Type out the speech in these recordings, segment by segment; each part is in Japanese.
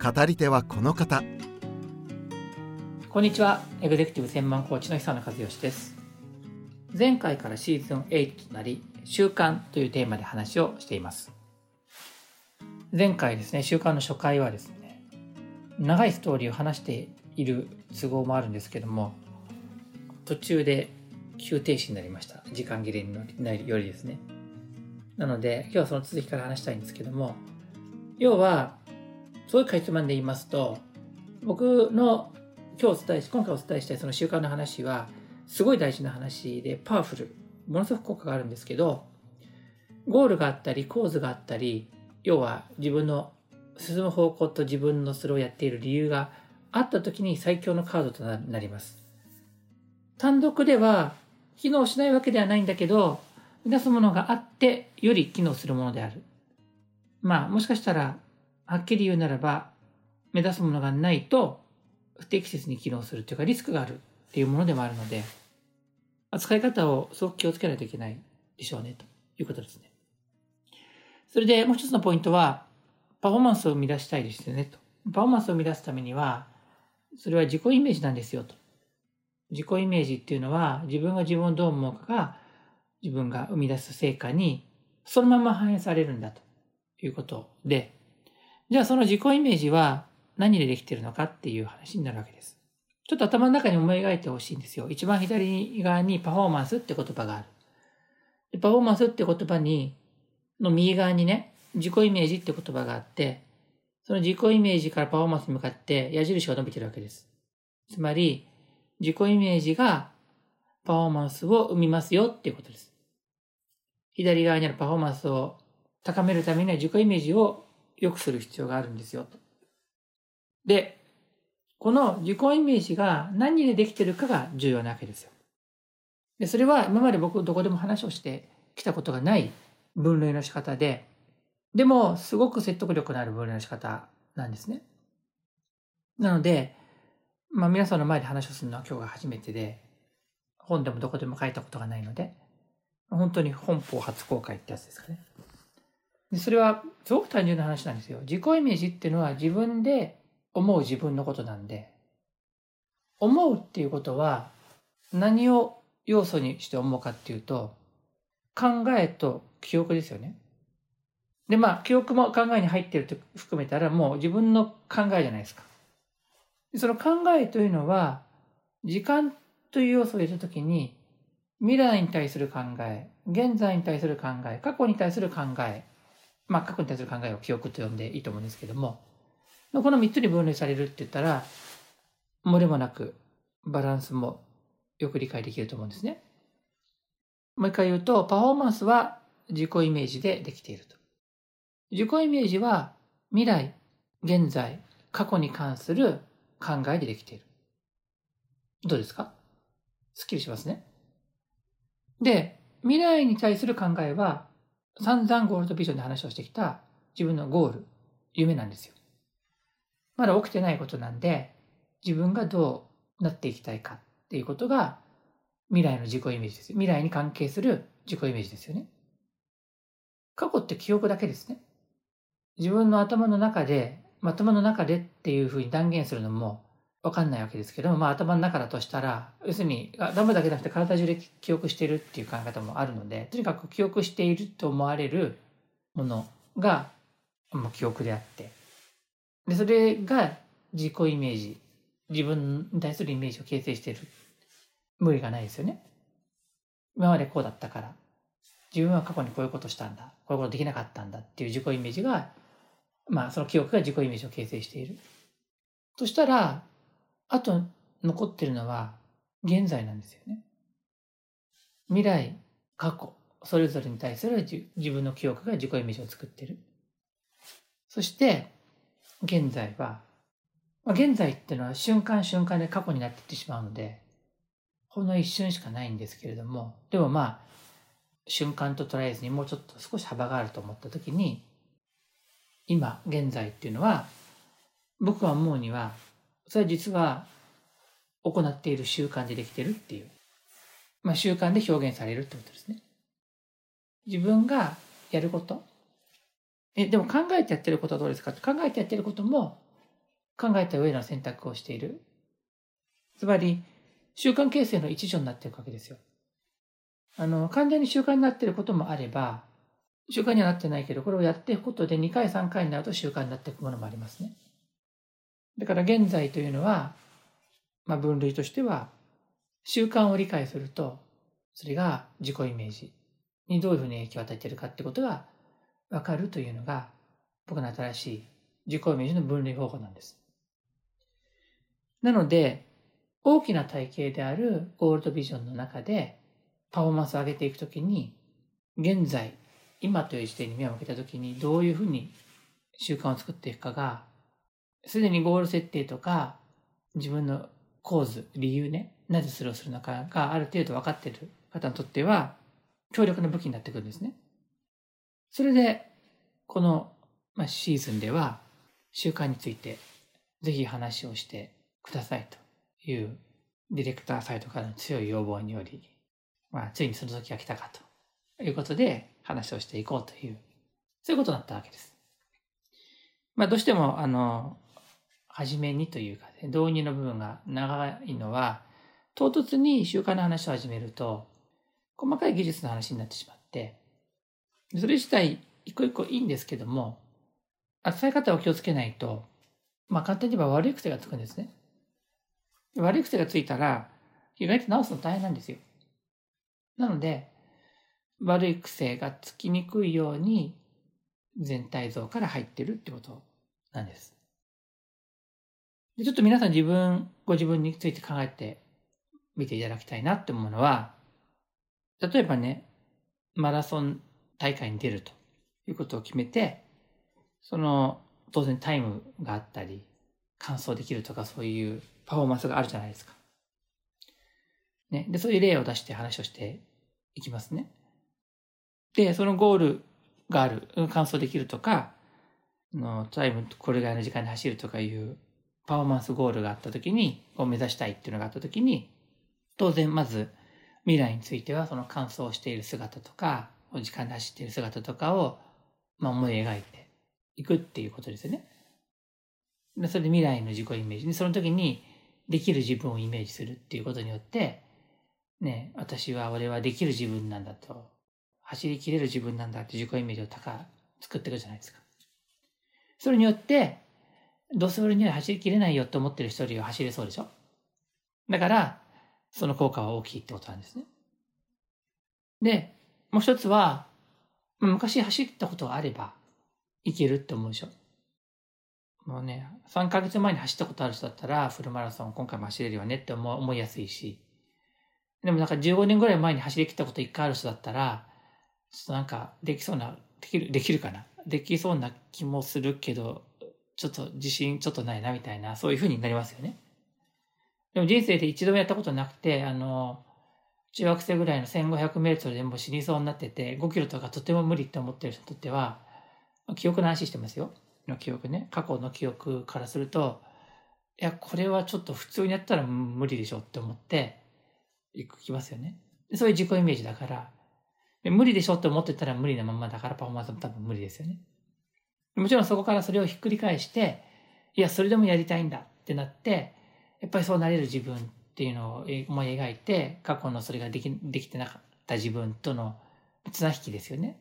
語り手はこの方。こんにちは。エグゼクティブ専門コーチの久野和義です。前回からシーズン8となり習慣というテーマで話をしています。前回ですね習慣の初回はですね長いストーリーを話している都合もあるんですけども途中で急停止になりました。時間切れになるよりですね。なので今日はその続きから話したいんですけども要はそういかいつまんで言いますと僕の今日お伝えし今回お伝えしたいその習慣の話はすごい大事な話でパワフルものすごく効果があるんですけどゴールがあったり構図があったり要は自分の進む方向と自分のそれをやっている理由があった時に最強のカードとなります。単独では機能しないわけではないんだけど目指すものがあってより機能するものである。まあもしかしたらはっきり言うならば目指すものがないと不適切に機能するというかリスクがあるっていうものでもあるので扱い方をすごく気をつけないといけないでしょうねということですね。それでもう一つのポイントはパフォーマンスを生み出したいですよねと。パフォーマンスを生み出すためにはそれは自己イメージなんですよと。自己イメージっていうのは自分が自分をどう思うかが自分が生み出す成果にそのまま反映されるんだということで、じゃあその自己イメージは何でできているのかっていう話になるわけです。ちょっと頭の中に思い描いてほしいんですよ。一番左側にパフォーマンスって言葉がある。パフォーマンスって言葉に、の右側にね、自己イメージって言葉があって、その自己イメージからパフォーマンスに向かって矢印が伸びてるわけです。つまり、自己イメージがパフォーマンスを生みますよっていうことです。左側にあるパフォーマンスを高めるためには自己イメージを良くする必要があるんですよ。で、この自己イメージが何でできてるかが重要なわけですよ。で、それは今まで僕どこでも話をしてきたことがない分類の仕方で、でもすごく説得力のある分類の仕方なんですね。なので、まあ皆さんの前で話をするのは今日が初めてで、本でもどこでも書いたことがないので、本当に本邦初公開ってやつですかね。それはすごく単純な話なんですよ。自己イメージっていうのは自分で思う自分のことなんで、思うっていうことは何を要素にして思うかっていうと、考えと記憶ですよね。で、まあ、記憶も考えに入ってると含めたらもう自分の考えじゃないですか。その考えというのは、時間という要素を入れたときに、未来に対する考え、現在に対する考え、過去に対する考え、まあ、過去に対する考えを記憶と呼んでいいと思うんですけども、この3つに分類されるって言ったら、漏れもなくバランスもよく理解できると思うんですね。もう一回言うと、パフォーマンスは自己イメージでできていると。自己イメージは未来、現在、過去に関する考えでできている。どうですか？すっきりしますね。で、未来に対する考えは散々ゴールドビジョンで話をしてきた自分のゴール、夢なんですよ。まだ起きてないことなんで、自分がどうなっていきたいかっていうことが未来の自己イメージです。未来に関係する自己イメージですよね。過去って記憶だけですね。自分の頭の中で、ま頭の中でっていうふうに断言するのもわかんないわけですけど、まあ頭の中だとしたら、要するに頭だけじゃなくて体中で記憶しているっていう考え方もあるので、とにかく記憶していると思われるものが、まあ、記憶であって、で、それが自己イメージ、自分に対するイメージを形成している。無理がないですよね。今までこうだったから、自分は過去にこういうことしたんだ、こういうことできなかったんだっていう自己イメージが、まあその記憶が自己イメージを形成している。そしたら、あと残ってるのは現在なんですよね。未来、過去、それぞれに対する自分の記憶が自己イメージを作ってる。そして、現在は、まあ、現在っていうのは瞬間瞬間で過去になっていってしまうので、ほんの一瞬しかないんですけれども、でもまあ、瞬間と捉えずにもうちょっと少し幅があると思った時に、今、現在っていうのは、僕は思うには、それは実は行っている習慣でできてるっていう、まあ習慣で表現されるってことですね。自分がやること。え、でも考えてやってることはどうですか？って考えてやってることも考えた上の選択をしている。つまり、習慣形成の一助になっていくわけですよ。あの、完全に習慣になっていることもあれば、習慣にはなってないけど、これをやっていくことで2回3回になると習慣になっていくものもありますね。だから現在というのは、まあ、分類としては、習慣を理解すると、それが自己イメージにどういうふうに影響を与えているかってことがわかるというのが、僕の新しい自己イメージの分類方法なんです。なので、大きな体系であるゴールドビジョンの中でパフォーマンスを上げていくときに、現在、今という時点に目を向けたときにどういうふうに習慣を作っていくかが、すでにゴール設定とか自分の構図、理由ね、なぜそれをするのかがある程度分かっている方にとっては、強力な武器になってくるんですね。それで、この、まあ、シーズンでは、習慣について、ぜひ話をしてくださいというディレクターサイトからの強い要望により、まあ、ついにその時が来たかということで話をしていこうという、そういうことだったわけです。まあ、どうしても、あの、初めにというか、ね、導入の部分が長いのは、唐突に習慣の話を始めると、細かい技術の話になってしまって、それ自体一個一個いいんですけども、扱い方を気をつけないと、まあ簡単に言えば悪い癖がつくんですね。悪い癖がついたら、意外と直すの大変なんですよ。なので、悪い癖がつきにくいように全体像から入ってるってことなんです。ちょっと皆さん自分、ご自分について考えてみていただきたいなって思うのは、例えばね、マラソン大会に出るということを決めて、その、当然タイムがあったり、完走できるとかそういうパフォーマンスがあるじゃないですか。ね。で、そういう例を出して話をしていきますね。で、そのゴールがある、完走できるとか、のタイムこれぐらいの時間で走るとかいうパフォーマンスゴールがあった時に、を目指したいっていうのがあった時に、当然まず未来についてはその完走している姿とか、時間で走っている姿とかを、まあ、思い描いていくっていうことですよね。でそれで未来の自己イメージで、その時にできる自分をイメージするっていうことによって、ね、私は俺はできる自分なんだと、走りきれる自分なんだって自己イメージを高作っていくじゃないですか。それによって、どうせ俺には走りきれないよって思ってる人よりは走れそうでしょ？だから、その効果は大きいってことなんですね。で、もう一つは、昔走ったことがあれば、いけるって思うでしょ？もうね、3ヶ月前に走ったことある人だったら、フルマラソン今回も走れるよねって思いやすいし、でもなんか15年ぐらい前に走り切ったこと1回ある人だったら、ちょっとなんかできそうな、できる、できるかな？できそうな気もするけど、ちょっと自信ちょっとないなみたいな、そういう風になりますよね。でも人生で一度もやったことなくて、あの、中学生ぐらいの1500メートルでも死にそうになってて、5キロとかとても無理って思ってる人にとっては、記憶の話してますよ。の記憶ね。過去の記憶からすると、いや、これはちょっと普通にやったら無理でしょって思って、行きますよね。そういう自己イメージだから、無理でしょって思ってたら無理なままだからパフォーマンスも多分無理ですよね。もちろんそこからそれをひっくり返して、いや、それでもやりたいんだってなって、やっぱりそうなれる自分っていうのを思い描いて、過去のそれができできてなかった自分との綱引きですよね。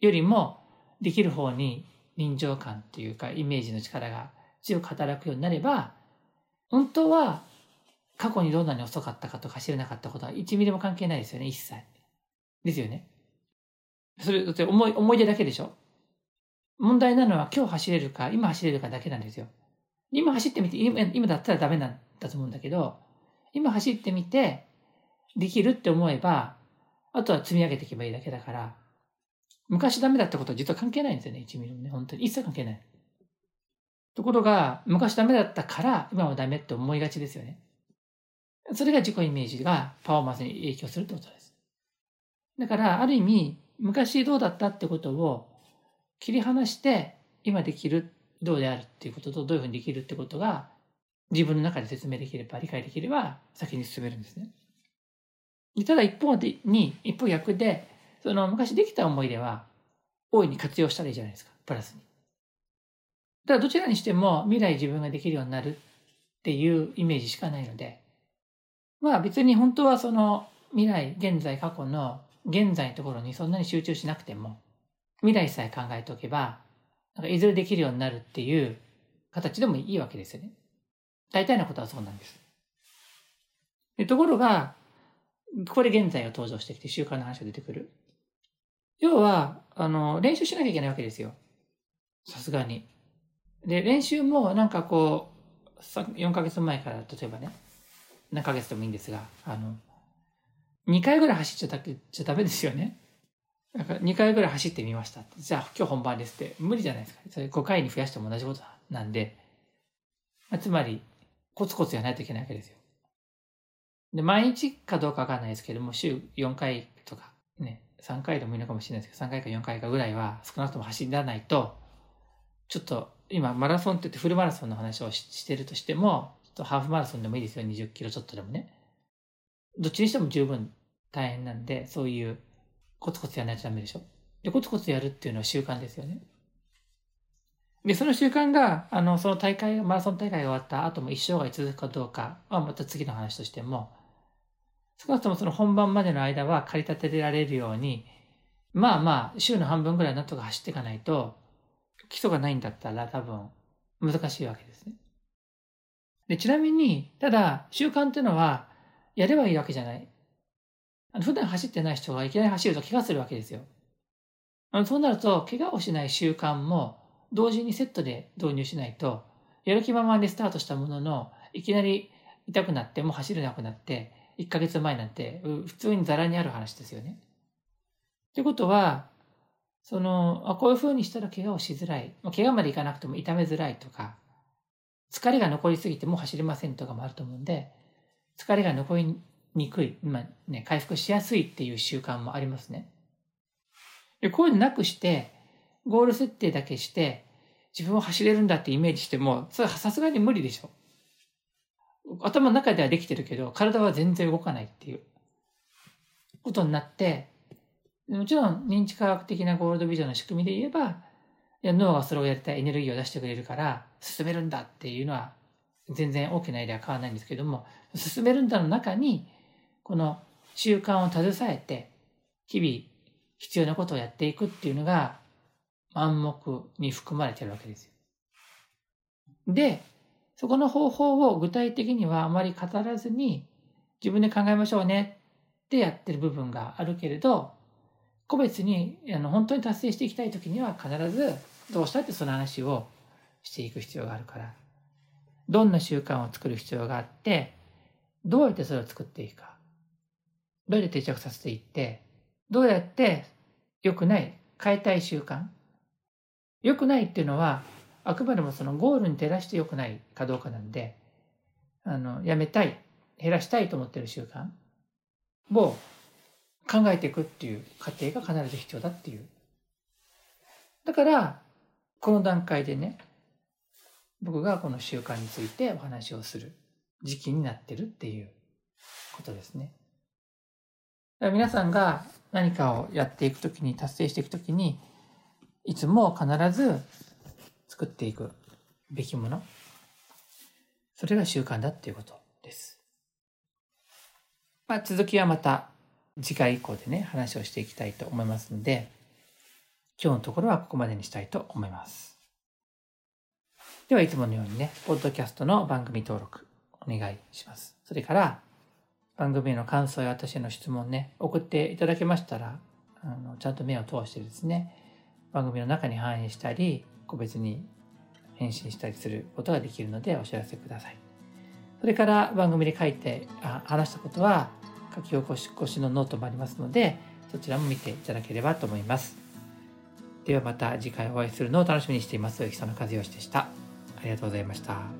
よりも、できる方に臨場感っていうか、イメージの力が強く働くようになれば、本当は過去にどんなに遅かったかとか走れなかったことは1ミリも関係ないですよね、一切。ですよね。それ、だって思い、思い出だけでしょ？問題なのは今日走れるか、今走れるかだけなんですよ。今走ってみて、今今だったらダメなんだと思うんだけど、今走ってみて、できるって思えば、あとは積み上げていけばいいだけだから、昔ダメだったことは実は関係ないんですよね、1ミリもね、本当に。一切関係ない。ところが、昔ダメだったから今はダメって思いがちですよね。それが自己イメージがパフォーマンスに影響するってことです。だから、ある意味、昔どうだったってことを切り離して、今できる、どうであるっていうこととどういうふうにできるってことが自分の中で説明できれば、理解できれば先に進めるんですね。ただ一方でに、一方逆で、その昔できた思い出は大いに活用したらいいじゃないですか、プラスに。ただどちらにしても未来自分ができるようになるっていうイメージしかないので、まあ別に本当はその未来、現在、過去の現在のところにそんなに集中しなくても、未来さえ考えておけば、なんかいずれできるようになるっていう形でもいいわけですよね。大体のことはそうなんです。でところが、ここで現在が登場してきて習慣の話が出てくる。要は、あの、練習しなきゃいけないわけですよ。さすがに。で、練習もなんかこう、4ヶ月前から例えばね、何ヶ月でもいいんですが、あの、2回ぐらい走っちゃちゃダメですよね。なんか2回ぐらい走ってみました。じゃあ今日本番ですって。無理じゃないですか。それ5回に増やしても同じことなんで、まあ、つまり、コツコツやらないといけないわけですよ。で、毎日かどうかわかんないですけども、週4回とか、ね、3回でもいいのかもしれないですけど、3回か4回かぐらいは少なくとも走らないと、ちょっと今マラソンって言ってフルマラソンの話をしてるとしても、ちょっとハーフマラソンでもいいですよ、20キロちょっとでもね。どっちにしても十分大変なんで、そういうコツコツやらないとダメでしょ？で、コツコツやるっていうのは習慣ですよね。で、その習慣が、あの、その大会、マラソン大会が終わった後も一生涯続くかどうかはまた次の話としても、少なくともその本番までの間は駆り立てられるように、まあまあ、週の半分ぐらいなんとか走っていかないと、基礎がないんだったら多分難しいわけですね。で、ちなみに、ただ、習慣っていうのは、やればいいわけじゃない。普段走ってない人がいきなり走ると怪我するわけですよ。そうなると、怪我をしない習慣も同時にセットで導入しないと、やる気ままにスタートしたものの、いきなり痛くなってもう走れなくなって、1ヶ月前なんて普通にザラにある話ですよね。ってことは、その、こういう風にしたら怪我をしづらい。怪我までいかなくても痛めづらいとか、疲れが残りすぎてもう走れませんとかもあると思うんで、疲れが残りにくい、まあね、回復しやすいっていう習慣もありますね。でこういうのなくして、ゴール設定だけして、自分を走れるんだってイメージしても、それはさすがに無理でしょ。頭の中ではできてるけど、体は全然動かないっていうことになって、もちろん認知科学的なゴールドビジョンの仕組みで言えば、いや脳がそれをやりたいエネルギーを出してくれるから進めるんだっていうのは全然大きなエリアは変わらないんですけども、進めるんだの中に、この習慣を携えて、日々必要なことをやっていくっていうのが暗黙に含まれてるわけですよ。で、そこの方法を具体的にはあまり語らずに自分で考えましょうねってやってる部分があるけれど、個別にあの本当に達成していきたい時には必ずどうしたってその話をしていく必要があるから、どんな習慣を作る必要があって、どうやってそれを作っていくか、どうやって定着させていって、どうやって良くない、変えたい習慣、良くないっていうのは、あくまでもそのゴールに照らして良くないかどうかなんで、あの、やめたい、減らしたいと思ってる習慣を考えていくっていう過程が必ず必要だっていう。だから、この段階でね、僕がこの習慣についてお話をする時期になってるっていうことですね。皆さんが何かをやっていくときに、達成していくときに、いつも必ず作っていくべきもの。それが習慣だっていうことです。まあ、続きはまた次回以降でね、話をしていきたいと思いますので、今日のところはここまでにしたいと思います。では、いつものようにね、ポッドキャストの番組登録お願いします。それから、番組への感想や私の質問ね、送っていただけましたら、あのちゃんと目を通してですね、番組の中に反映したり、個別に返信したりすることができるのでお知らせください。それから番組で書いてあ話したことは書き起こし越しのノートもありますのでそちらも見ていただければと思います。ではまた次回お会いするのを楽しみにしています。久野和義でした。ありがとうございました。